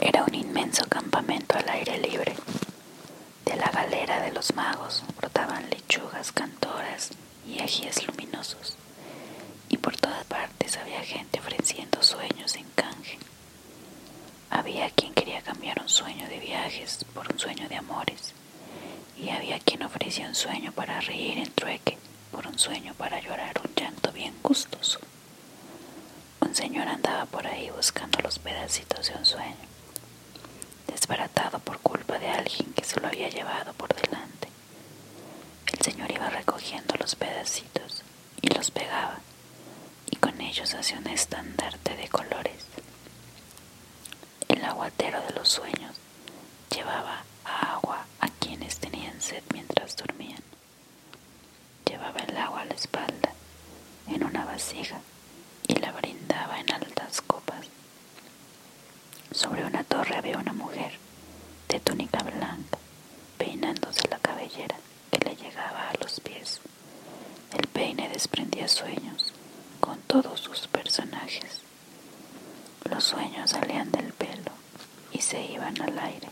Era un inmenso campamento al aire libre. De la galera de los magos brotaban lechugas cantoras y ajíes luminosos, y por todas partes había gente ofreciendo sueños en canje. Había quien quería cambiar un sueño de viajes por un sueño de amores, y había quien ofrecía un sueño para reír en trueque por un sueño para llorar un llanto bien gustoso. Un señor andaba por ahí buscando los pedacitos de un sueño, desbaratado por culpa de alguien que se lo había llevado por delante. El señor iba recogiendo los pedacitos y los pegaba, y con ellos hacía un estandarte de colores. El aguatero de los sueños llevaba agua a quienes tenían sed mientras dormían. Llevaba el agua a la espalda en una vasija y la brindaba en altas copas. Sobre una torre había una mujer de túnica blanca peinándose la cabellera que le llegaba a los pies. El peine desprendía sueños con todos sus personajes. Los sueños salían del pelo y se iban al aire.